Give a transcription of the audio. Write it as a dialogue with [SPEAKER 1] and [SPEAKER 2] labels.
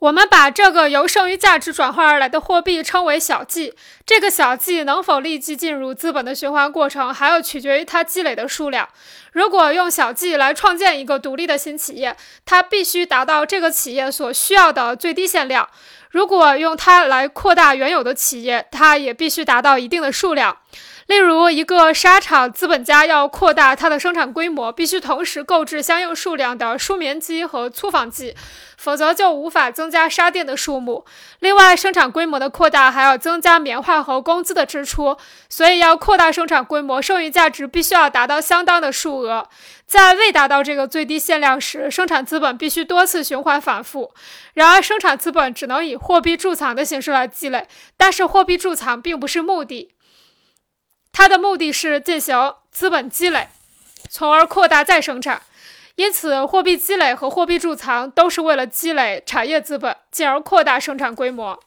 [SPEAKER 1] 我们把这个由剩余价值转换而来的货币称为小计。这个小计能否立即进入资本的循环过程，还要取决于它积累的数量。如果用小计来创建一个独立的新企业，它必须达到这个企业所需要的最低限量；如果用它来扩大原有的企业，它也必须达到一定的数量。例如，一个纱厂资本家要扩大它的生产规模，必须同时购置相应数量的梳棉机和粗纺机，否则就无法增加纱店的数目。另外，生产规模的扩大还要增加棉花和工资的支出，所以要扩大生产规模，剩余价值必须要达到相当的数额。在未达到这个最低限量时，生产资本必须多次循环反复。然而，生产资本只能以货币贮藏的形式来积累，但是货币贮藏并不是目的。它的目的是进行资本积累，从而扩大再生产。因此，货币积累和货币贮藏都是为了积累产业资本，进而扩大生产规模。